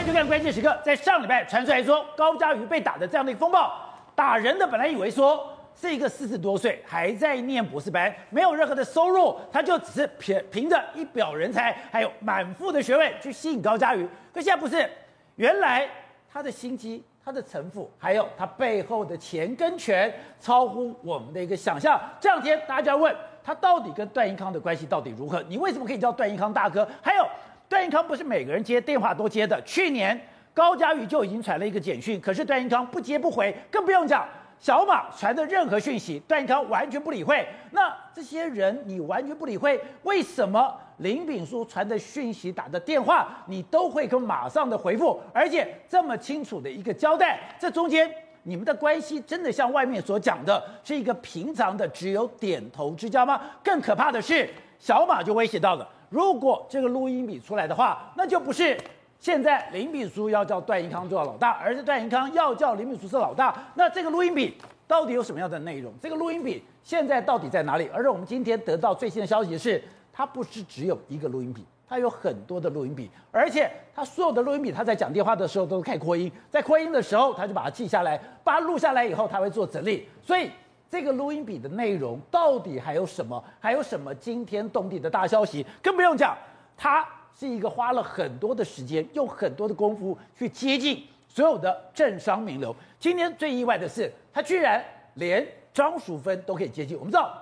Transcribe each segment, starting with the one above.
欢迎收看关键时刻。在上礼拜传出来说高嘉瑜被打的这样的一个风暴，打人的本来以为说是一个四十多岁还在念博士班，没有任何的收入，他就只是凭凭着一表人才，还有满腹的学问去吸引高嘉瑜。可现在不是，原来他的心机、他的城府，还有他背后的钱跟权，超乎我们的一个想象。这两天大家问他到底跟段宜康的关系到底如何？你为什么可以叫段宜康大哥？还有。段宜康不是每个人接电话都接的。去年高嘉瑜就已经传了一个简讯，可是段宜康不接不回，更不用讲小马传的任何讯息，段宜康完全不理会。那这些人你完全不理会，为什么林炳书传的讯息、打的电话你都会跟马上的回复，而且这么清楚的一个交代？这中间你们的关系真的像外面所讲的是一个平常的只有点头之交吗？更可怕的是，小马就威胁到了。如果这个录音笔出来的话，那就不是现在林炳书要叫段宜康做老大，而是段宜康要叫林炳书是老大。那这个录音笔到底有什么样的内容？这个录音笔现在到底在哪里？而且我们今天得到最新的消息是，它不是只有一个录音笔，它有很多的录音笔，而且它所有的录音笔，它在讲电话的时候都是开扩音，在扩音的时候，他就把它记下来，把它录下来以后，他会做整理，所以。这个录音笔的内容到底还有什么？还有什么惊天动地的大消息？更不用讲，他是一个花了很多的时间，用很多的功夫去接近所有的政商名流。今天最意外的是，他居然连张淑芬都可以接近。我们知道，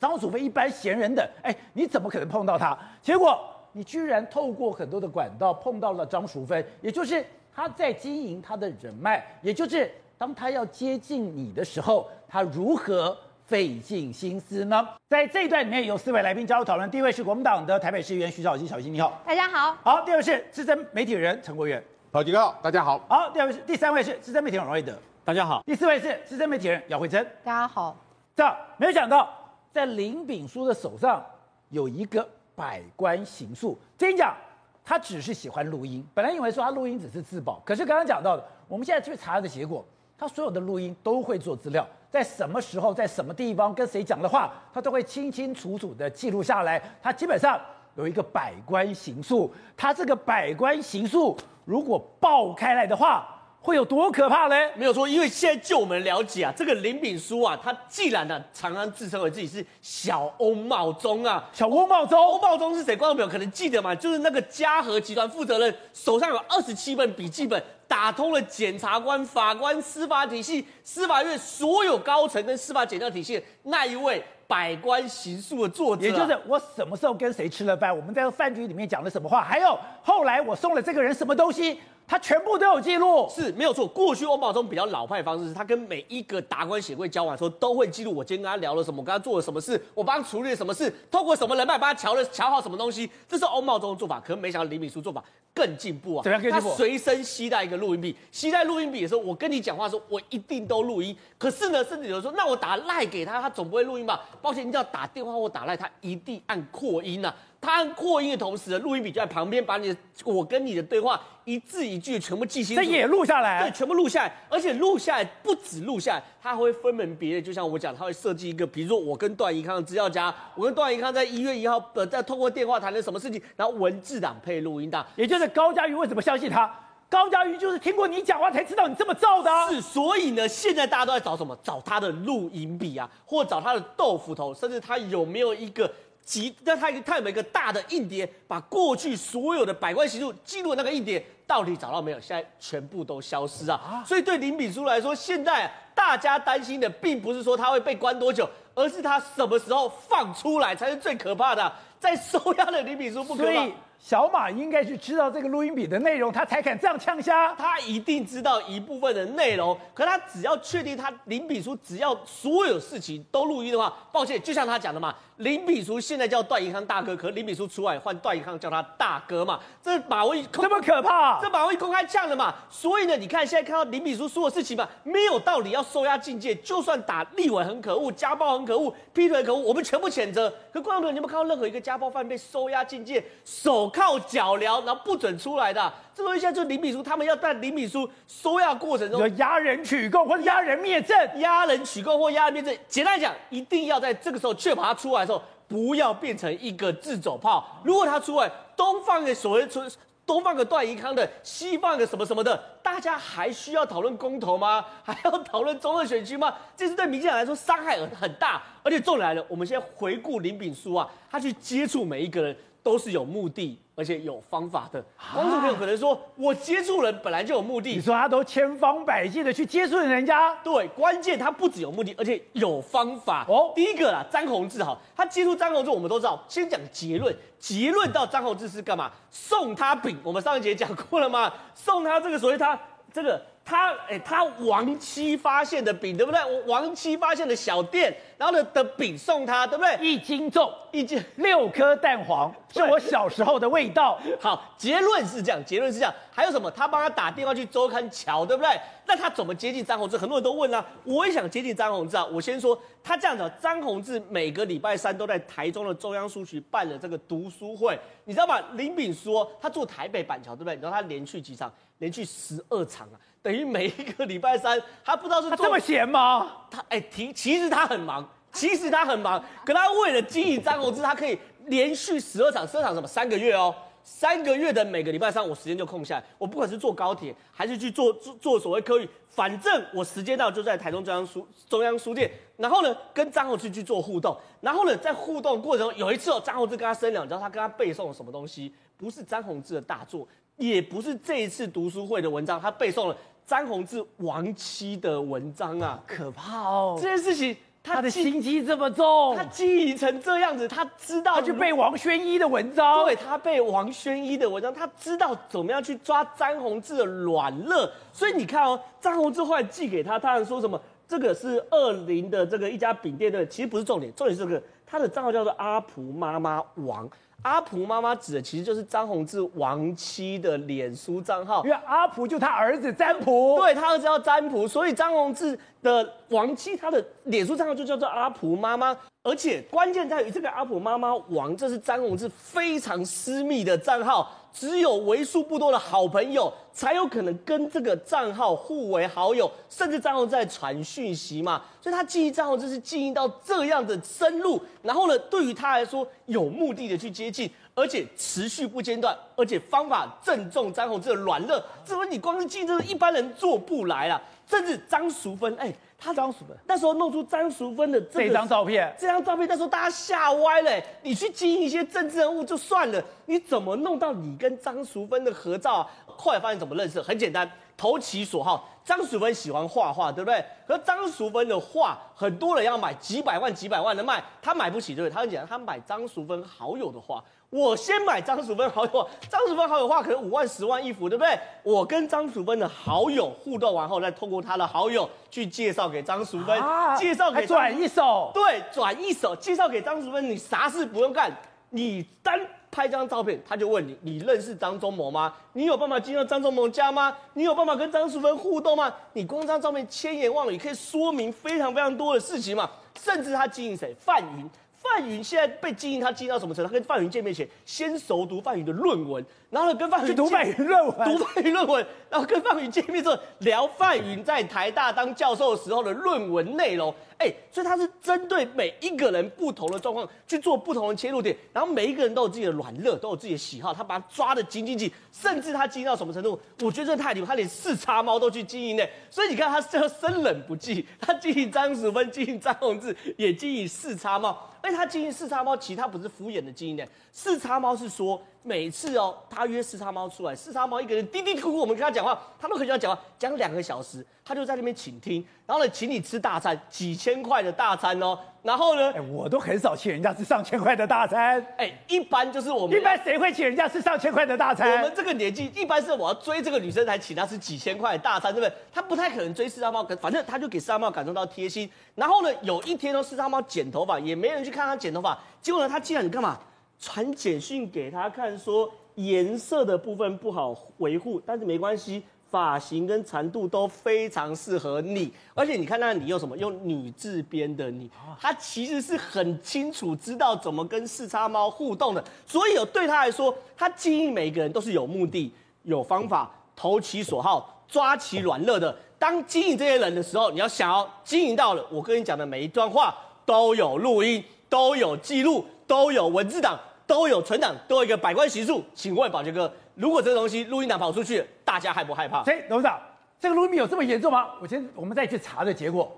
张淑芬一般闲人等，哎，你怎么可能碰到他？结果你居然透过很多的管道碰到了张淑芬，也就是他在经营他的人脉，也就是。当他要接近你的时候，他如何费尽心思呢？在这一段里面有四位来宾加入讨论。第一位是国民党的台北市议员徐小新，小新你好，大家好。好，第二位是资深媒体人陈国源，好，几个大家好。好，第二位是第三位是资深媒体人王瑞德，大家好。第四位是资深媒体人姚慧珍，大家好。这样没有想到，在林炳书的手上有一个百官行诉。听讲，他只是喜欢录音，本来以为说他录音只是自保，可是刚刚讲到的，我们现在去查的结果。他所有的录音都会做资料，在什么时候、在什么地方跟谁讲的话，他都会清清楚楚的记录下来。他基本上有一个百官行诉，他这个百官行诉如果爆开来的话，会有多可怕呢？没有错，因为现在就我们了解啊，这个林炳书啊，他既然呢常常自称为自己是小欧茂忠啊，小欧茂忠，欧茂忠是谁？观众朋友可能记得嘛，就是那个嘉禾集团负责人，手上有二十七本笔记本，打通了检察官、法官、司法体系、司法院所有高层跟司法检调体系那一位百官行诉的作者，也就是我什么时候跟谁吃了饭，我们在饭局里面讲了什么话，还有后来我送了这个人什么东西。他全部都有记录，是没有错。过去欧茂忠比较老派的方式是，他跟每一个达官显贵交往的时候，都会记录我今天跟他聊了什么，我跟他做了什么事，我帮他处理了什么事，透过什么人脉帮他瞧了瞧好什么东西，这是欧茂忠的做法。可是没想到李敏书做法更进步啊！怎样更进步？他随身携带一个录音笔，携带录音笔的时候，我跟你讲话的时候，我一定都录音。可是呢，甚至有人说，那我打赖给他，他总不会录音吧？抱歉，你只要打电话或打赖，他一定按扩音啊。他按扩音的同时，录音笔就在旁边，把你的我跟你的对话一字一句全部记清楚，这也录下来，对，全部录下来，而且录下来不止录下来，他会分门别类，就像我讲，他会设计一个，比如说我跟段宜康的资料夹，我跟段宜康在一月一号呃在通过电话谈了什么事情，然后文字档配录音档，也就是高佳瑜为什么相信他？高佳瑜就是听过你讲话才知道你这么造的，啊，是，所以呢，现在大家都在找什么？找他的录音笔啊，或找他的豆腐头，甚至他有没有一个。集，那他他有没有一个大的硬碟，把过去所有的百官行诉记录那个硬碟到底找到没有？现在全部都消失啊！所以对林炳书来说，现在大家担心的并不是说他会被关多久，而是他什么时候放出来才是最可怕的。在收押的林炳书不可怕。小马应该是知道这个录音笔的内容，他才敢这样呛虾。他一定知道一部分的内容，可他只要确定他林炳书只要所有事情都录音的话，抱歉，就像他讲的嘛，林炳书现在叫段宜康大哥，可林炳书出来换段宜康叫他大哥嘛，这马威这么可怕，这马威公开呛了嘛。所以呢，你看现在看到林炳书说的事情嘛，没有道理要收押禁见，就算打立委很可恶，家暴很可恶，劈腿可恶，我们全部谴责。可观众朋友，你有没有看到任何一个家暴犯被收押禁见，手铐脚镣，然后不准出来的、啊？这东西现在就是林炳书，他们要在林炳书收押过程中压人取供或者压人灭证，压人取供或压人灭证。简单来讲，一定要在这个时候确保他出来的时候，不要变成一个自走炮。如果他出来，东放一个所谓出东放个段宜康的，西放个什么什么的，大家还需要讨论公投吗？还要讨论中二选区吗？这是对民进党来说伤害很很大。而且重点来了，我们现在回顾林炳书啊，他去接触每一个人都是有目的。而且有方法的，观众朋友可能说，我接触人本来就有目的。你说他都千方百计的去接触人家，对，关键他不只有目的，而且有方法。哦，第一个啦，张宏志哈，他接触张宏志，我们都知道，先讲结论，结论到张宏志是干嘛？送他饼，我们上一节讲过了吗？送他这个所谓他这个。他哎、欸，他亡妻发现的饼，对不对？我亡妻发现的小店，然后呢的饼送他，对不对？一斤重，一斤六颗蛋黄，是我小时候的味道。好，结论是这样，结论是这样。还有什么？他帮他打电话去周刊桥，对不对？那他怎么接近张宏志？很多人都问啊，我也想接近张宏志啊。我先说，他这样子，张宏志每个礼拜三都在台中的中央书局办了这个读书会，你知道吗？林炳说他住台北板桥，对不对？你知道他连续几场？连续十二场啊！等于每一个礼拜三，他不知道是做这么闲吗？他哎，其、欸、其实他很忙，其实他很忙。可他为了经营张宏志，他可以连续十二场，十二场什么？三个月哦，三个月的每个礼拜三，我时间就空下来。我不管是坐高铁，还是去做做做所谓客运，反正我时间到就在台中中央书中央书店。然后呢，跟张宏志去做互动。然后呢，在互动过程中，有一次哦，张宏志跟他商量，你知道他跟他背诵了什么东西？不是张宏志的大作，也不是这一次读书会的文章，他背诵了。张宏志亡妻的文章啊，可怕哦！这件事情他，他的心机这么重，他经营成这样子，他知道他去背王宣一的文章，对，他背王宣一的文章，他知道怎么样去抓张宏志的软肋。所以你看哦，张宏志后来寄给他，他还说什么？这个是二林的这个一家饼店的，其实不是重点，重点是这个他的账号叫做阿蒲妈妈王。阿蒲妈妈指的其实就是张宏志亡妻的脸书账号，因为阿蒲就他儿子占卜，对，他儿子叫占卜，所以张宏志的亡妻他的脸书账号就叫做阿蒲妈妈。而且关键在于这个阿蒲妈妈亡，这是张宏志非常私密的账号，只有为数不多的好朋友才有可能跟这个账号互为好友，甚至张宏志在传讯息嘛，所以他经营账号就是经营到这样的深入，然后呢，对于他来说有目的的去接近，而且持续不间断，而且方法正中张宏志的软肋，这不你光是经营，这是一般人做不来了，甚至张淑芬，哎。他张淑芬那时候弄出张淑芬的这张照片，这张照片那时候大家吓歪了。你去经营一些政治人物就算了，你怎么弄到你跟张淑芬的合照啊？后来发现怎么认识？很简单，投其所好。张淑芬喜欢画画，对不对？可是张淑芬的画很多人要买，几百万、几百万的卖，他买不起，对不对？他很简单，他买张淑芬好友的画。我先买张淑芬好友，张淑芬好友话可能五万、十万一幅，对不对？我跟张淑芬的好友互动完后，再通过他的好友去介绍给张淑芬，啊、介绍给转一手，对，转一手介绍给张淑芬，你啥事不用干，你单拍张照片，他就问你，你认识张忠谋吗？你有办法进到张忠谋家吗？你有办法跟张淑芬互动吗？你光这张照片千言万语可以说明非常非常多的事情嘛，甚至他经营谁？范云。范云现在被经营，他经营到什么程度？他跟范云见面前，先熟读范云的论文，然后呢，跟范云去读范云论文，读范云论文，然后跟范云见面之后，聊范云在台大当教授的时候的论文内容。哎，所以他是针对每一个人不同的状况去做不同的切入点，然后每一个人都有自己的软肋，都有自己的喜好，他把他抓得紧紧紧，甚至他经营到什么程度？我觉得这太离谱，他连四叉猫都去经营呢。所以你看他这生冷不忌，他经营张淑芬，经营张宏志，也经营四叉猫。而且他经营四叉猫，其实他不是敷衍的经营呢。四叉猫是说，每次哦，他约四叉猫出来，四叉猫一个人嘀嘀咕咕，我们跟他讲话，他都很喜欢讲话，讲两个小时，他就在那边倾听，然后呢，请你吃大餐，几千块的大餐哦。然后呢，哎，我都很少请人家吃上千块的大餐。哎，一般就是我们一般谁会请人家吃上千块的大餐？我们这个年纪，一般是我要追这个女生才请她吃几千块的大餐，对不对？他不太可能追四叉猫，反正他就给四叉猫感受到贴心。然后呢，有一天哦，四叉猫剪头发，也没人去看他剪头发。结果呢，他竟然你干嘛？传简讯给他看，说颜色的部分不好维护，但是没关系，发型跟长度都非常适合你。而且你看那你用什么？用女字边的你，他其实是很清楚知道怎么跟四叉猫互动的。所以有对他来说，他经营每一个人都是有目的、有方法、投其所好、抓其软肋的。当经营这些人的时候，你要想要经营到了，我跟你讲的每一段话都有录音。都有记录，都有文字档，都有存档，都有一个百官习数。请问宝杰哥，如果这个东西录音档跑出去，大家害不害怕？谁董事长，这个录音笔有这么严重吗？我先我们再去查的结果，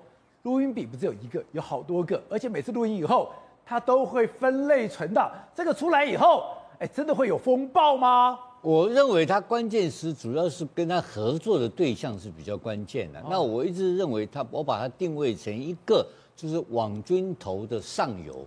录音笔不只有一个，有好多个，而且每次录音以后，它都会分类存档。这个出来以后，哎，真的会有风暴吗？我认为他关键是主要是跟他合作的对象是比较关键的。哦、那我一直认为他，我把它定位成一个就是网军头的上游，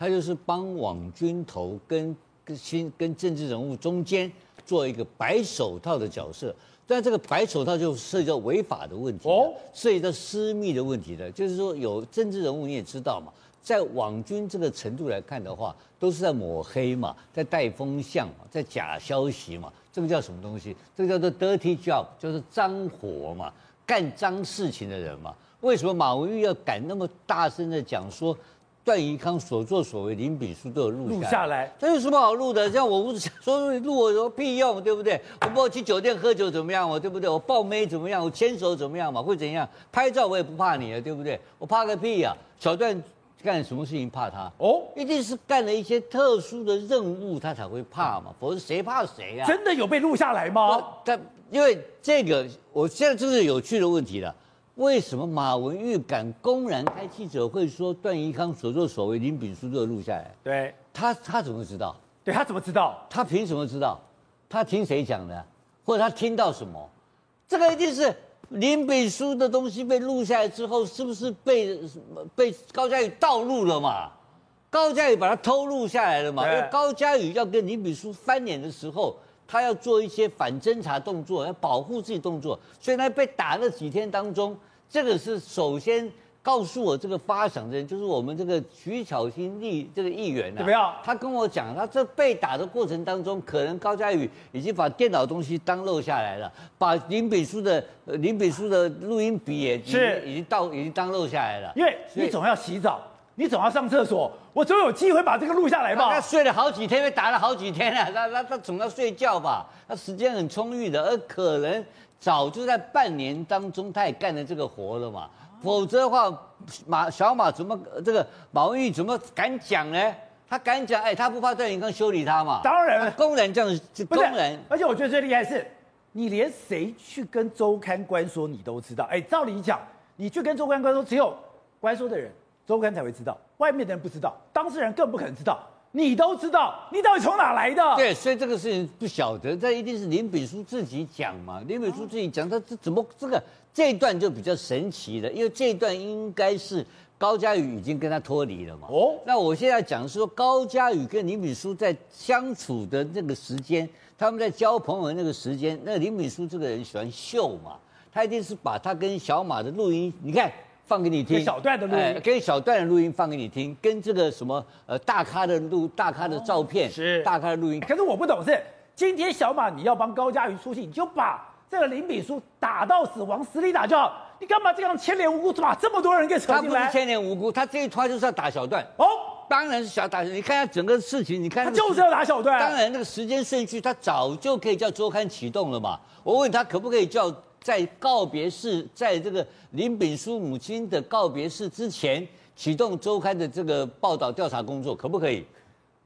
他就是帮网军头跟跟新跟政治人物中间做一个白手套的角色。但这个白手套就涉及到违法的问题，哦，涉及到私密的问题的，就是说有政治人物你也知道嘛。在网军这个程度来看的话，都是在抹黑嘛，在带风向嘛，在假消息嘛，这个叫什么东西？这个叫做 dirty job，就是脏活嘛，干脏事情的人嘛。为什么马文玉要敢那么大声的讲说段宜康所作所为，林炳书都有录下来？这有什么好录的？像我说录我有屁用，对不对？我不去酒店喝酒怎么样？我对不对？我抱妹怎么样？我牵手怎么样嘛？会怎样？拍照我也不怕你了，对不对？我怕个屁呀、啊！小段。干什么事情怕他？哦，一定是干了一些特殊的任务，他才会怕嘛，否则谁怕谁呀？真的有被录下来吗？他因为这个，我现在这是有趣的问题了。为什么马文玉敢公然开记者会说段宜康所作所为，林炳书都录下来？对，他他怎么知道？对他怎么知道？他凭什么知道？他听谁讲的？或者他听到什么？这个一定是。林炳书的东西被录下来之后，是不是被被高嘉宇盗录了嘛？高嘉宇把它偷录下来了嘛？因为高嘉宇要跟林炳书翻脸的时候，他要做一些反侦查动作，要保护自己动作，所以他被打那几天当中，这个是首先。告诉我这个发想的人就是我们这个徐巧芯议这个议员啊，怎么样？他跟我讲，他这被打的过程当中，可能高嘉宇已经把电脑东西当漏下来了，把林炳书的林炳书的录音笔也是已经到已经当漏下来了。因为你总要洗澡，你总要上厕所，我总有机会把这个录下来吧？他睡了好几天，被打了好几天了，他他他总要睡觉吧？他时间很充裕的，而可能早就在半年当中，他也干了这个活了嘛。否则的话，马小马怎么这个马文玉怎么敢讲呢？他敢讲，哎，他不怕段永康修理他嘛？当然，工人这样子，公然。而且我觉得最厉害是，你连谁去跟周刊官说，你都知道。哎，照理讲，你去跟周刊官说，只有官说的人，周刊才会知道，外面的人不知道，当事人更不可能知道。你都知道，你到底从哪来的？对，所以这个事情不晓得，这一定是林炳书自己讲嘛。林炳书自己讲，他这怎么这个这一段就比较神奇了，因为这一段应该是高嘉宇已经跟他脱离了嘛。哦，那我现在讲说高嘉宇跟林炳书在相处的那个时间，他们在交朋友的那个时间，那林炳书这个人喜欢秀嘛，他一定是把他跟小马的录音，你看。放给你听小段的录音，哎，跟小段的录音放给你听，跟这个什么呃大咖的录大咖的照片，哦、是大咖的录音。可是我不懂是，今天小马你要帮高嘉瑜出气，你就把这个林炳书打到死往，死里打就好，你干嘛这样牵连无辜，把这么多人给扯进来？他不是牵连无辜，他这一拖就是要打小段。哦，当然是想打。你看下整个事情，你看他就是要打小段。当然那个时间顺序，他早就可以叫周刊启动了嘛。我问他可不可以叫？在告别式，在这个林炳书母亲的告别式之前，启动周刊的这个报道调查工作，可不可以？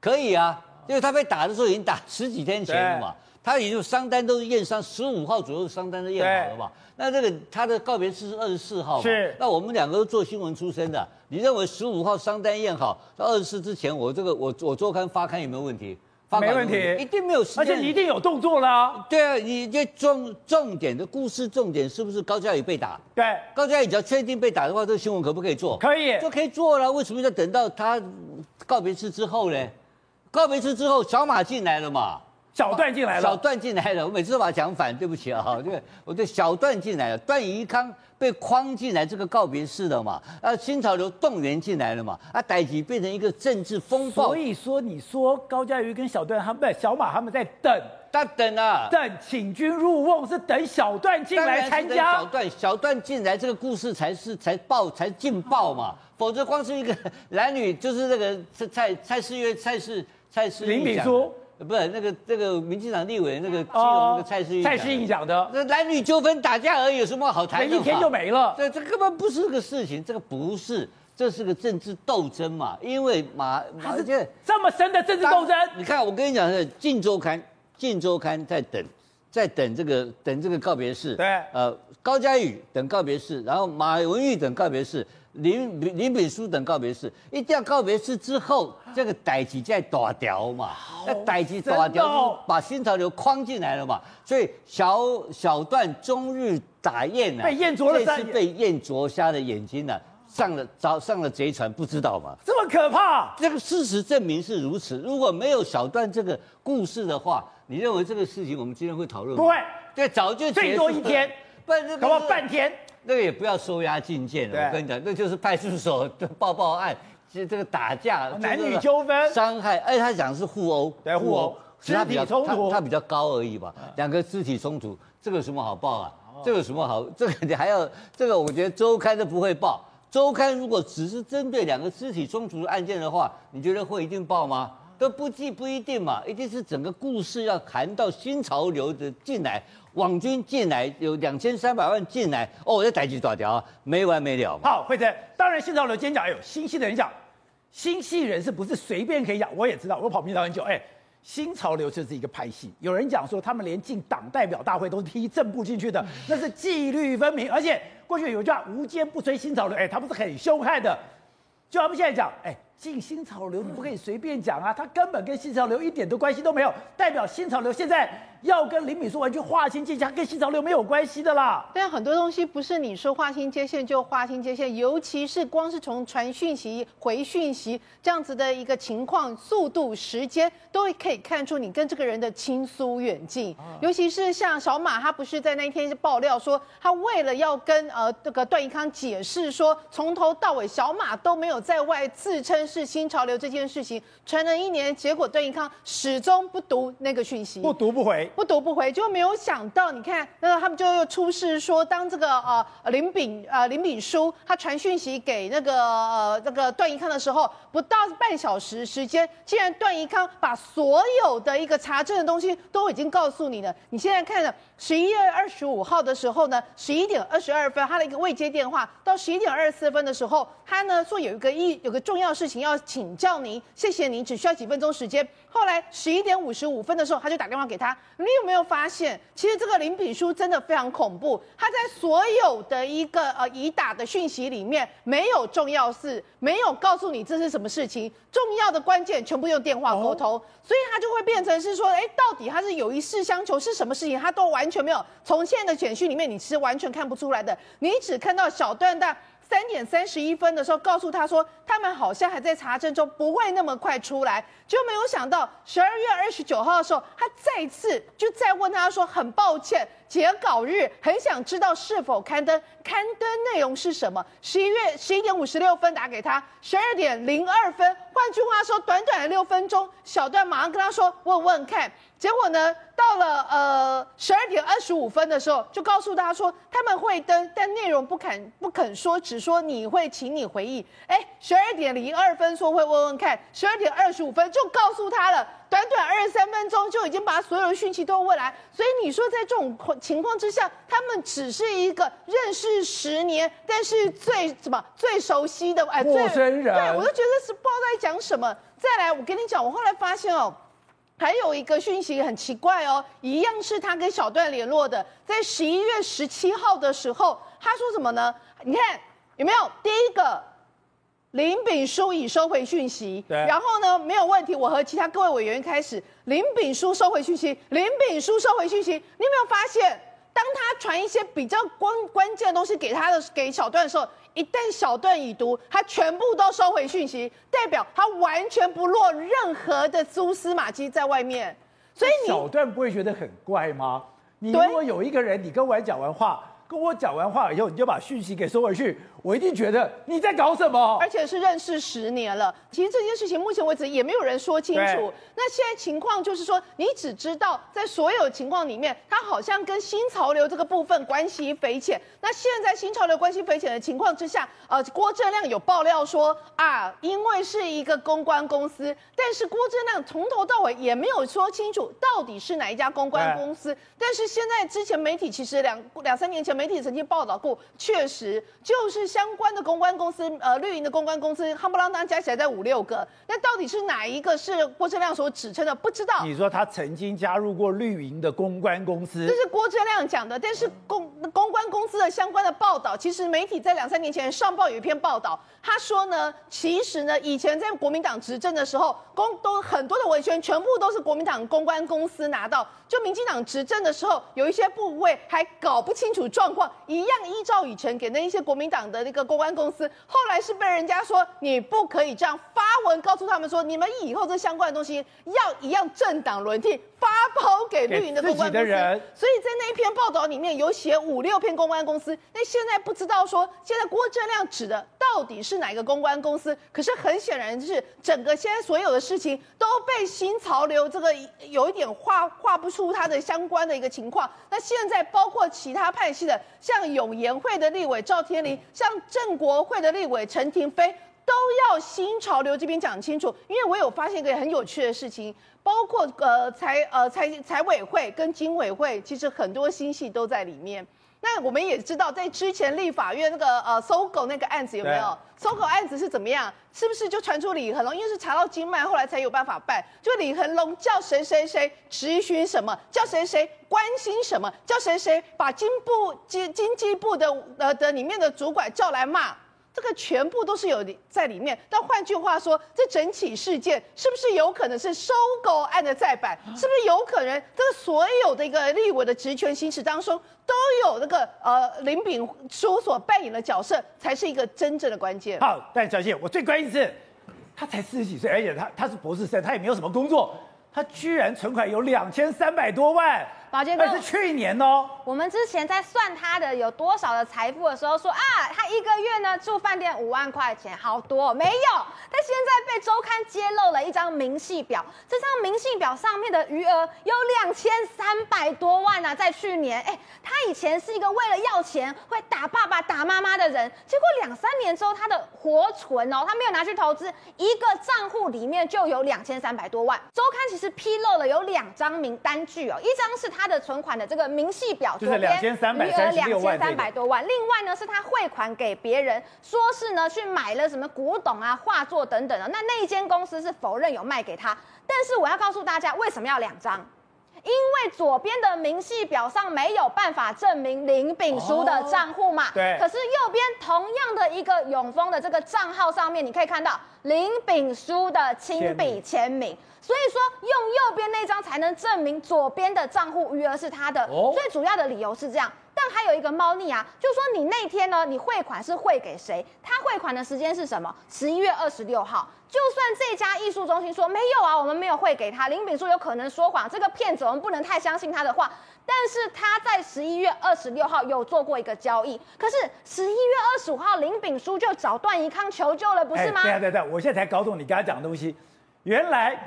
可以啊，因为他被打的时候已经打十几天前了嘛，他已经伤单都是验伤，十五号左右伤单都验好了嘛。那这个他的告别式是二十四号嘛，是。那我们两个都做新闻出身的，你认为十五号伤单验好，到二十四之前，我这个我我周刊发刊有没有问题？没问题，一定没有时间，而且你一定有动作啦。对啊，你这重重点的故事重点是不是高嘉宇被打？对，高嘉宇只要确定被打的话，这个新闻可不可以做？可以，就可以做了。为什么要等到他告别式之后呢？告别式之后，小马进来了嘛？小段进来了，小段进来了。我每次都把它讲反，对不起啊，对，我对小段进来了，段宜康被框进来这个告别式的嘛？啊，新潮流动员进来了嘛？啊，代志变成一个政治风暴。所以说，你说高嘉瑜跟小段他们小马他们在等，他等啊，等请君入瓮是等小段进来参加。小段小段进来这个故事才是才爆才劲爆嘛，否则光是一个男女就是那个蔡蔡世约蔡世蔡世林炳书。不是那个这个民进党立委那个基隆那个蔡世英蔡世英讲的，那男女纠纷打架而已，有什么好谈的？一天就没了。这，这根本不是个事情，这个不是，这是个政治斗争嘛。因为马马这这么深的政治斗争，你看我跟你讲是《镜周刊》，镜周刊在等，在等这个等这个告别式。对，呃，高嘉宇等告别式，然后马文玉等告别式，林林炳书等告别式，一定要告别式之后，这个代志再打掉嘛，那代志大条就把新潮流框进来了嘛，所以小小段终日打雁啊，被雁啄了，这是被雁啄瞎了眼睛了、啊。上了早上了贼船，不知道吗？这么可怕？这个事实证明是如此。如果没有小段这个故事的话，你认为这个事情我们今天会讨论吗？不会，对，早就最多一天，不然这个搞不好半天。那个也不要收押禁见了。我跟你讲，那就是派出所的报报案，这这个打架、男女纠纷、伤害。哎，他讲的是互殴，对，互殴，肢体冲突，他比较高而已吧。两个肢体冲突，这个有什么好报啊？这个有什么好？这个你还要这个？我觉得周刊都不会报。周刊如果只是针对两个肢体冲突的案件的话，你觉得会一定报吗？都不记不一定嘛，一定是整个故事要谈到新潮流的进来，网军进来有两千三百万进来，哦，这逮起多少条，没完没了。好，慧珍，当然新潮流今天讲，哎呦，新戏的人讲，新戏人是不是随便可以讲，我也知道，我跑频道很久，哎，新潮流就是一个派系，有人讲说他们连进党代表大会都是踢正步进去的，那是纪律分明，而且。过去有一句话“无坚不摧新潮流”，哎，他不是很凶悍的，就他们现在讲，哎，进新潮流你不可以随便讲啊，他根本跟新潮流一点的关系都没有，代表新潮流现在。要跟林敏淑完全划清界限，跟新潮流没有关系的啦。但很多东西不是你说划清界限就划清界限，尤其是光是从传讯息、回讯息这样子的一个情况、速度、时间，都会可以看出你跟这个人的亲疏远近。尤其是像小马，他不是在那一天爆料说，他为了要跟呃这个段宜康解释说，从头到尾小马都没有在外自称是新潮流这件事情，传了一年，结果段宜康始终不读那个讯息，不读不回。不读不回，就没有想到，你看，那个他们就又出事说，当这个呃林炳呃林炳书他传讯息给那个呃那个段宜康的时候，不到半小时时间，竟然段宜康把所有的一个查证的东西都已经告诉你了。你现在看了十一月二十五号的时候呢，十一点二十二分，他的一个未接电话，到十一点二十四分的时候，他呢说有一个一有个重要事情要请教您，谢谢您，只需要几分钟时间。后来十一点五十五分的时候，他就打电话给他。你有没有发现，其实这个林炳书真的非常恐怖。他在所有的一个呃已打的讯息里面，没有重要事，没有告诉你这是什么事情，重要的关键全部用电话沟通，所以他就会变成是说，哎，到底他是有一事相求，是什么事情，他都完全没有。从现在的简讯里面，你是完全看不出来的，你只看到小段的。三点三十一分的时候，告诉他说，他们好像还在查证中，不会那么快出来。就没有想到十二月二十九号的时候，他再次就再问他说，很抱歉，截稿日很想知道是否刊登，刊登内容是什么。十一月十一点五十六分打给他，十二点零二分，换句话说，短短的六分钟，小段马上跟他说，问问看。结果呢，到了呃十二点二十五分的时候，就告诉他说他们会登，但内容不肯不肯说，只说你会，请你回忆。哎，十二点零二分说会问问看，十二点二十五分就告诉他了，短短二十三分钟就已经把所有的讯息都问来。所以你说在这种情况之下，他们只是一个认识十年，但是最什么最熟悉的哎陌生人，对，我都觉得是不知道在讲什么。再来，我跟你讲，我后来发现哦。还有一个讯息很奇怪哦，一样是他跟小段联络的，在十一月十七号的时候，他说什么呢？你看有没有？第一个，林炳书已收回讯息，对，然后呢，没有问题。我和其他各位委员开始，林炳书收回讯息，林炳书收回讯息。你有没有发现，当他传一些比较关关键的东西给他的给小段的时候？一旦小段已读，他全部都收回讯息，代表他完全不落任何的蛛丝马迹在外面。所以你小段不会觉得很怪吗？你如果有一个人，你跟我讲完话，跟我讲完话以后，你就把讯息给收回去。我一定觉得你在搞什么，而且是认识十年了。其实这件事情目前为止也没有人说清楚。那现在情况就是说，你只知道在所有情况里面，他好像跟新潮流这个部分关系匪浅。那现在新潮流关系匪浅的情况之下，呃，郭正亮有爆料说啊，因为是一个公关公司，但是郭正亮从头到尾也没有说清楚到底是哪一家公关公司。但是现在之前媒体其实两两三年前前媒体曾经报道过，确实就是相关的公关公司，呃，绿营的公关公司，夯不啷当加起来在五六个。那到底是哪一个是郭正亮所指称的？不知道。你说他曾经加入过绿营的公关公司，这是郭正亮讲的。但是公公关公司的相关的报道，其实媒体在两三年前上报有一篇报道，他说呢，其实呢，以前在国民党执政的时候，公都很多的文宣全部都是国民党公关公司拿到。就民进党执政的时候，有一些部位还搞不清楚状况，一样依照以前给那一些国民党的那个公关公司，后来是被人家说你不可以这样发文告诉他们说，你们以后这相关的东西要一样政党轮替发包给绿营的公关公司。所以在那一篇报道里面有写五六篇公关公司，那现在不知道说现在郭正亮指的到底是哪个公关公司？可是很显然就是整个现在所有的事情都被新潮流这个有一点画画不出。它的相关的一个情况，那现在包括其他派系的，像永延会的立委赵天麟，像郑国会的立委陈亭妃，都要新潮流这边讲清楚。因为我有发现一个很有趣的事情，包括呃财呃财财委会跟经委会，其实很多新戏都在里面。那我们也知道，在之前立法院那个呃搜狗那个案子有没有？搜狗案子是怎么样？是不是就传出李恒龙？因为是查到经脉，后来才有办法办。就李恒龙叫谁谁谁质询什么，叫谁谁关心什么，叫谁谁把经部经经济部的呃的里面的主管叫来骂。这个全部都是有在里面，但换句话说，这整起事件是不是有可能是收购案的再版？是不是有可能这个所有的一个立委的职权行使当中都有那个呃林秉枢所扮演的角色，才是一个真正的关键？好，但小谢，我最关心是，他才四十几岁，而且他他是博士生，他也没有什么工作，他居然存款有两千三百多万。宝杰哥，是去年哦。我们之前在算他的有多少的财富的时候说，说啊，他一个月呢住饭店五万块钱，好多没有。他现在被周刊揭露了一张明细表，这张明细表上面的余额有两千三百多万啊，在去年，哎，他以前是一个为了要钱会打爸爸打妈妈的人，结果两三年之后，他的活存哦，他没有拿去投资，一个账户里面就有两千三百多万。周刊其实披露了有两张名单据哦，一张是他。他的存款的这个明细表，就是两千三百三十六万，两千三百多万。另外呢，是他汇款给别人，说是呢去买了什么古董啊、画作等等的。那那一间公司是否认有卖给他？但是我要告诉大家，为什么要两张？因为左边的明细表上没有办法证明林炳书的账户嘛。对。可是右边同样的一个永丰的这个账号上面，你可以看到林炳书的亲笔签名。所以说，用右边那张才能证明左边的账户余额是他的。哦，最主要的理由是这样，还有一个猫腻啊，就说你那天呢，你汇款是汇给谁？他汇款的时间是什么？十一月二十六号。就算这家艺术中心说没有啊，我们没有汇给他，林炳书有可能说谎，这个骗子我们不能太相信他的话。但是他在十一月二十六号有做过一个交易，可是十一月二十五号林炳书就找段宜康求救了，不是吗？对啊对对，我现在才搞懂你刚才讲的东西，原来。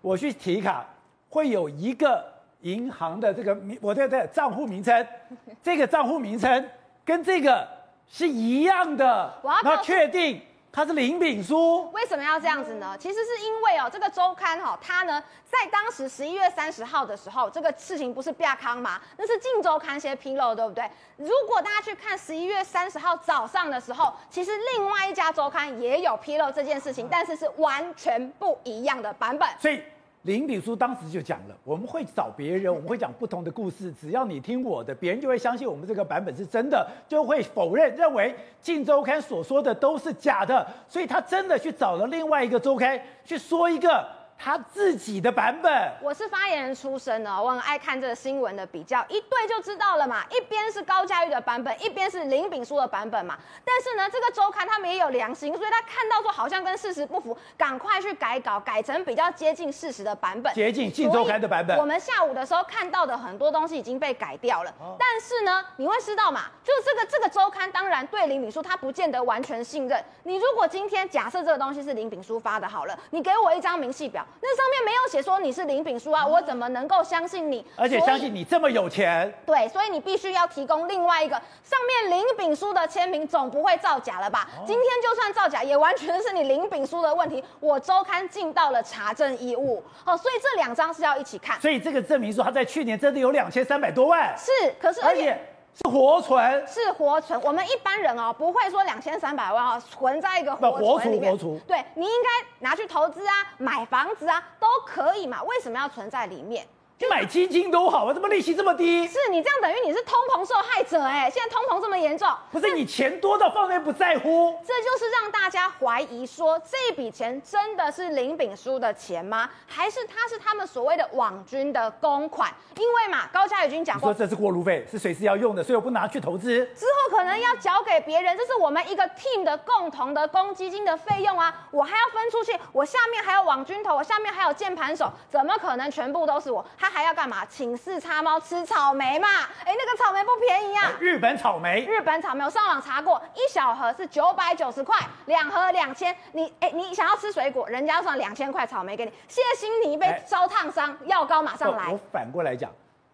我去提卡，会有一个银行的这个名，我在这账户名称，这个账户名称跟这个是一样的，我要确定他是林炳书。为什么要这样子呢？其实是因为哦，这个周刊哈，它呢在当时十一月三十号的时候，这个事情不是亚康吗？那是镜周刊先披露，对不对？如果大家去看十一月三十号早上的时候，其实另外一家周刊也有披露这件事情，但是是完全不一样的版本。所以。林炳书当时就讲了，我们会找别人，我们会讲不同的故事，只要你听我的，别人就会相信我们这个版本是真的，就会否认，认为《镜周刊》所说的都是假的，所以他真的去找了另外一个周刊去说一个。他自己的版本，我是发言人出身的，我很爱看这个新闻的比较，一对就知道了嘛。一边是高佳玉的版本，一边是林炳书的版本嘛。但是呢，这个周刊他们也有良心，所以他看到说好像跟事实不符，赶快去改稿，改成比较接近事实的版本，接近《镜周刊》的版本。我们下午的时候看到的很多东西已经被改掉了，哦、但是呢，你会知道嘛？就是这个这个周刊，当然对林炳书他不见得完全信任。你如果今天假设这个东西是林炳书发的，好了，你给我一张明细表。那上面没有写说你是林炳书啊，我怎么能够相信你？而且相信你这么有钱？对，所以你必须要提供另外一个上面林炳书的签名，总不会造假了吧？哦、今天就算造假，也完全是你林炳书的问题。我周刊尽到了查证义务，哦，所以这两张是要一起看。所以这个证明说他在去年真的有两千三百多万。是，可是而且是活存，是活存。我们一般人哦，不会说两千三百万哦，存在一个活活存里面。储活存对，你应该拿去投资啊，买房子啊，都可以嘛。为什么要存在里面？就买基金都好啊，怎么利息这么低？是你这样等于你是通膨受害者哎！现在通膨这么严重，不是你钱多到放那不在乎？这就是让大家怀疑说，这笔钱真的是林炳书的钱吗？还是他是他们所谓的网军的公款？因为嘛，高嘉宇已经讲过，说这是过路费，是随时要用的，所以我不拿去投资。之后可能要交给别人，这是我们一个 team 的共同的公积金的费用啊，我还要分出去，我下面还有网军头，我下面还有键盘手，怎么可能全部都是我？他还要干嘛？请示叉猫吃草莓嘛？哎，那个草莓不便宜啊！日本草莓，日本草莓，我上网查过，一小盒是九百九十块，两盒两千。你哎，你想要吃水果，人家要送两千块草莓给你，谢心你被烧烫伤，药膏马上来。我反过来讲，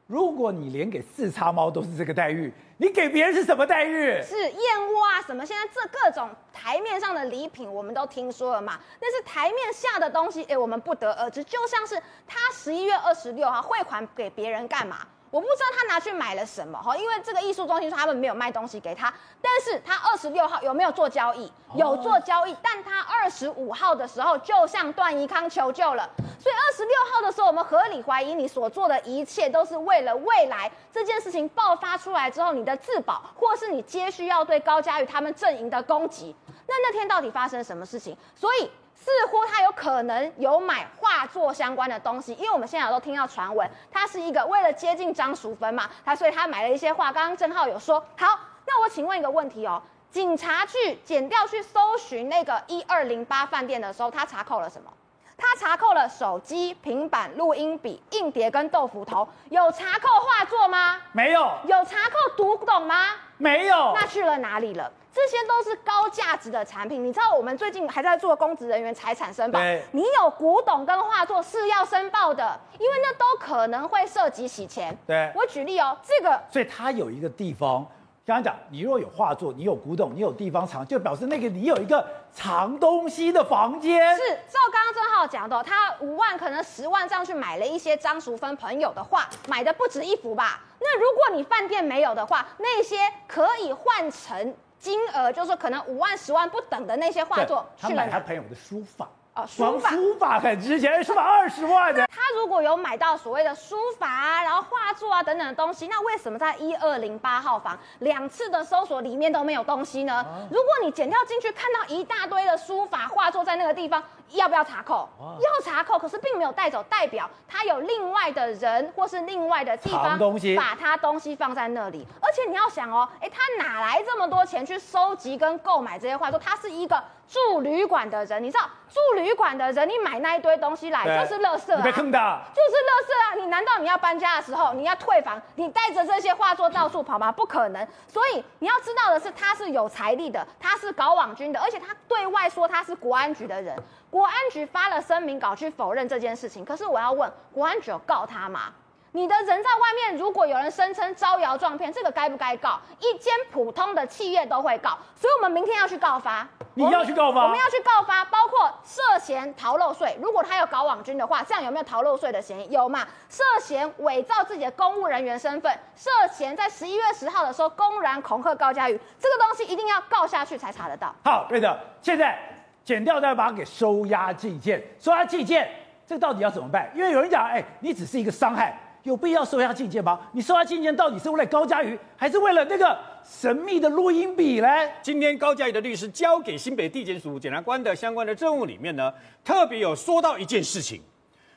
如果你连给四叉猫都是这个待遇，你给别人是什么待遇？是燕窝啊，什么？现在这各种台面上的礼品，我们都听说了嘛。但是台面下的东西，哎，我们不得而知。就像是他十一月二十六号汇款给别人干嘛？我不知道他拿去买了什么哈，因为这个艺术中心说他们没有卖东西给他，但是他二十六号有没有做交易？有做交易，但他二十五号的时候就向段宜康求救了，所以二十六号的时候，我们合理怀疑你所做的一切都是为了未来这件事情爆发出来之后你的自保，或是你接续要对高嘉瑜他们阵营的攻击。那那天到底发生什么事情？所以。似乎他有可能有买画作相关的东西，因为我们现在都听到传闻，他是一个为了接近张淑芬嘛，他所以他买了一些画。刚刚正浩有说，好，那我请问一个问题哦，警察去检调去搜寻那个一二零八饭店的时候，他查扣了什么？他查扣了手机、平板、录音笔、硬碟跟豆腐头，有查扣画作吗？没有。有查扣读懂吗？没有。那去了哪里了？这些都是高价值的产品，你知道我们最近还在做公职人员财产申报，你有古董跟画作是要申报的，因为那都可能会涉及洗钱。对，我举例哦，这个，所以它有一个地方，刚刚讲，你若有画作，你有古董，你有地方藏，就表示那个你有一个藏东西的房间。是，照刚刚郑浩讲的，他五万可能十万这样去买了一些张淑芬朋友的画，买的不止一幅吧？那如果你饭店没有的话，那些可以换成。金额就是可能五万、十万不等的那些画作，他买他朋友的书法。哦，书法书法很值钱，书法二十万的。他如果有买到所谓的书法啊，然后画作啊等等的东西，那为什么在一二零八号房两次的搜索里面都没有东西呢？啊、如果你剪掉进去看到一大堆的书法画作在那个地方，要不要查扣？啊、要查扣，可是并没有带走，代表他有另外的人或是另外的地方把他东西放在那里。而且你要想哦，哎，他哪来这么多钱去收集跟购买这些画作？他是一个。住旅馆的人，你知道住旅馆的人，你买那一堆东西来就是垃圾被坑的，就是垃圾啊！你难道你要搬家的时候，你要退房，你带着这些画作到处跑吗？不可能。所以你要知道的是，他是有财力的，他是搞网军的，而且他对外说他是国安局的人，国安局发了声明稿去否认这件事情。可是我要问，国安局有告他吗？你的人在外面，如果有人声称招摇撞骗，这个该不该告？一间普通的企业都会告，所以我们明天要去告发。你要去告发？我们要去告发，包括涉嫌逃漏税。如果他有搞网军的话，这样有没有逃漏税的嫌疑？有嘛？涉嫌伪造自己的公务人员身份，涉嫌在十一月十号的时候公然恐吓高嘉瑜，这个东西一定要告下去才查得到。好，对的。现在检调再把它给收押禁见，收押禁见，这到底要怎么办？因为有人讲，哎，你只是一个伤害。有必要收押禁见吗？你收押禁见到底是为了高嘉瑜，还是为了那个神秘的录音笔呢？今天高嘉瑜的律师交给新北地检署检察官的相关的证物里面呢，特别有说到一件事情，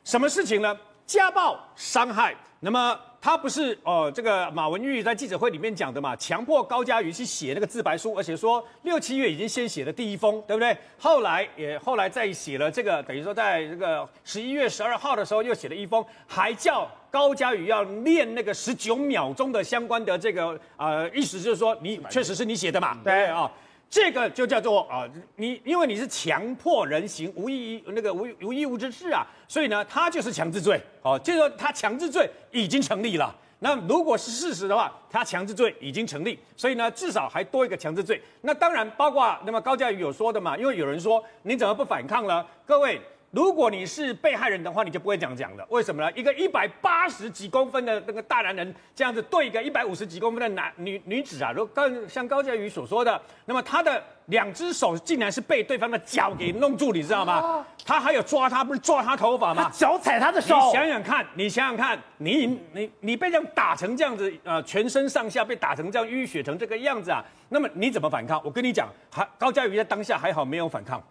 什么事情呢？家暴伤害，那么。他不是哦、呃，这个马文玉在记者会里面讲的嘛，强迫高嘉瑜去写那个自白书，而且说六七月已经先写了第一封，对不对？后来也后来再写了这个，等于说在这个十一月十二号的时候又写了一封，还叫高嘉瑜要念那个十九秒钟的相关的这个呃，意思就是说你确实是你写的嘛，对啊。这个就叫做啊，你因为你是强迫人行无义那个无无义务之事啊，所以呢，他就是强制罪哦，就是说他强制罪已经成立了。那如果是事实的话，他强制罪已经成立，所以呢，至少还多一个强制罪。那当然包括那么高嘉瑜有说的嘛，因为有人说你怎么不反抗呢？各位，如果你是被害人的话，你就不会这样讲的。为什么呢？一个一百八十几公分的那个大男人，这样子对一个一百五十几公分的男女女子啊，如果像高嘉瑜所说的，那么他的两只手竟然是被对方的脚给弄住，你知道吗？他还有抓他，不是抓他头发吗？脚踩他的手。你想想看，你想想看，你你你被这样打成这样子，呃，全身上下被打成这样淤血成这个样子啊，那么你怎么反抗？我跟你讲，还高嘉瑜在当下还好没有反抗。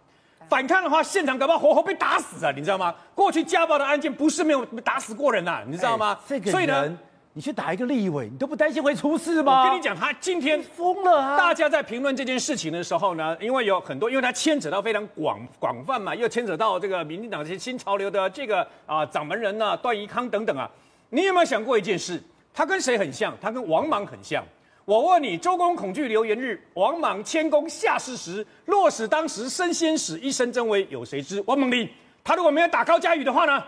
反抗的话，现场搞不好活活被打死啊！你知道吗？过去家暴的案件不是没有打死过人呐、啊，你知道吗？欸、这个所以呢，你去打一个立委，你都不担心会出事吗？我跟你讲，他今天疯了啊！大家在评论这件事情的时候呢，因为有很多，因为他牵扯到非常广广泛嘛，又牵扯到这个民进党这些新潮流的这个啊掌门人啊，段宜康等等啊。你有没有想过一件事？他跟谁很像？他跟王莽很像。我问你，周公恐惧流言日，王莽谦恭下士时，若使当时身先死，一生真伪，有谁知？我问你，他如果没有打高嘉宇的话呢？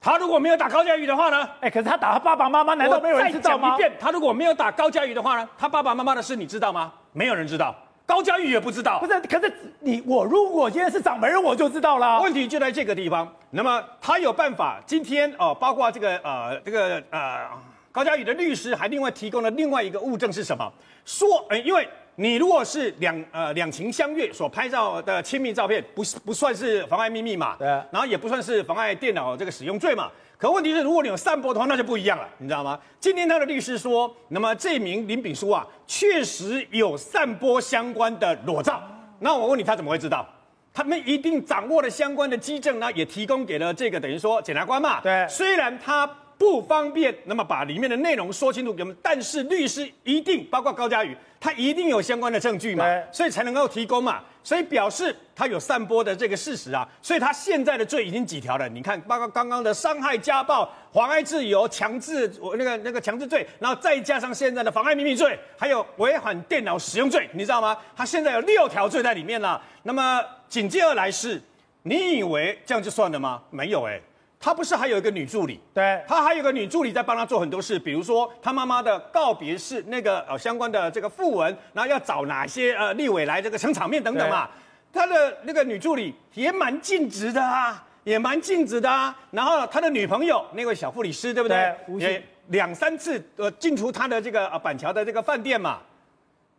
他如果没有打高嘉宇的话呢？哎，可是他打他爸爸妈妈，难道没有人知道吗？再讲一遍，他如果没有打高嘉宇的话呢？他爸爸妈妈的事你知道吗？没有人知道，高嘉宇也不知道。不是，可是你我如果今天是掌门人，我就知道了。问题就在这个地方。那么他有办法，今天哦、呃，包括这个呃，这个呃。高嘉宇的律师还另外提供了另外一个物证是什么？说，呃，因为你如果是两呃两情相悦所拍照的亲密照片，不是不算是妨碍秘密嘛？对。然后也不算是妨碍电脑这个使用罪嘛？可问题是，如果你有散播的话，那就不一样了，你知道吗？今天他的律师说，那么这名林炳书啊，确实有散播相关的裸照。那我问你，他怎么会知道？他们一定掌握了相关的基证呢，也提供给了这个等于说检察官嘛？对。虽然他。不方便，那么把里面的内容说清楚给我们。但是律师一定，包括高佳宇，他一定有相关的证据嘛，所以才能够提供嘛。所以表示他有散播的这个事实啊。所以他现在的罪已经几条了？你看，包括刚刚的伤害、家暴、妨碍自由、强制那个那个强制罪，然后再加上现在的妨碍秘密罪，还有违反电脑使用罪，你知道吗？他现在有六条罪在里面了。那么紧接而来是，你以为这样就算了吗？没有哎、欸。他不是还有一个女助理？对，他还有个女助理在帮他做很多事，比如说他妈妈的告别式那个呃相关的这个訃闻，然后要找哪些呃立委来这个撑场面等等嘛。他的那个女助理也蛮尽职的啊，也蛮尽职的啊。然后他的女朋友那位小护理师对不对？对，也两三次呃进出他的这个呃板桥的这个饭店嘛。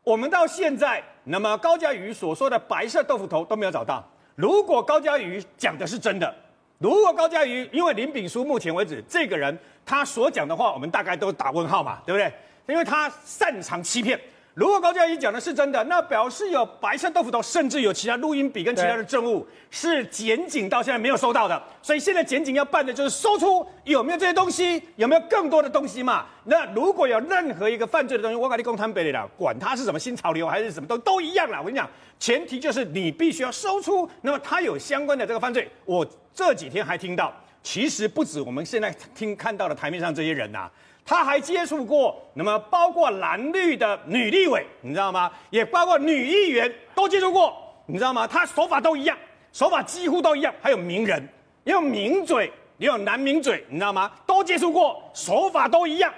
我们到现在，那么高嘉瑜所说的白色豆腐头都没有找到。如果高嘉瑜讲的是真的。如果高嘉瑜，因为林炳书目前为止这个人他所讲的话，我们大概都打问号嘛，对不对？因为他擅长欺骗。如果高嘉瑜讲的是真的，那表示有白色豆腐头，甚至有其他录音笔跟其他的证物是检警到现在没有收到的。所以现在检警要办的就是搜出有没有这些东西，有没有更多的东西嘛？那如果有任何一个犯罪的东西，我跟你讲坦白的啦，管他是什么新潮流还是什么都都一样啦。我跟你讲，前提就是你必须要搜出，那么他有相关的这个犯罪。我这几天还听到，其实不止我们现在听看到的台面上这些人呐、他还接触过，那么包括蓝绿的女立委，你知道吗？也包括女议员都接触过，你知道吗？他手法都一样，手法几乎都一样。还有名人，也有名嘴，也有男名嘴，你知道吗？都接触过，手法都一样，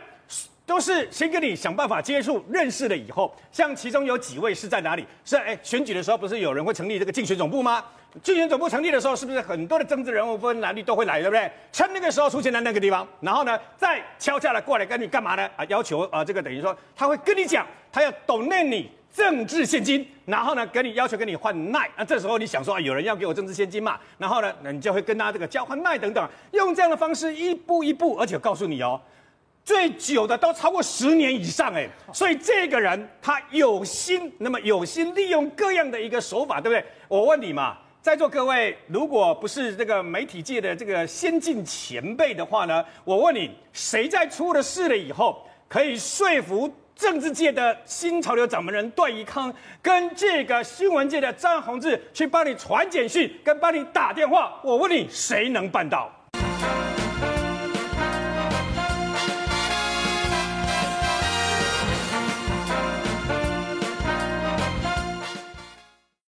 都是先跟你想办法接触、认识了以后，像其中有几位是在哪里？是哎，选举的时候不是有人会成立这个竞选总部吗？竞选总部成立的时候，是不是很多的政治人物分蓝绿都会来，对不对？趁那个时候出现在那个地方，然后呢，再悄悄的过来跟你干嘛呢？啊，要求啊，这个等于说他会跟你讲，他要 donate 你政治现金，然后呢，跟你要求跟你换赖。那这时候你想说啊，有人要给我政治现金嘛？然后呢，那你就会跟他这个交换赖等等，用这样的方式一步一步，而且告诉你哦，最久的都超过十年以上哎，所以这个人他有心，那么有心利用各样的一个手法，对不对？我问你嘛。在座各位，如果不是这个媒体界的这个先进前辈的话呢，我问你，谁在出了事了以后，可以说服政治界的新潮流掌门人段宜康，跟这个新闻界的张宏志去帮你传简讯，跟帮你打电话？我问你，谁能办到？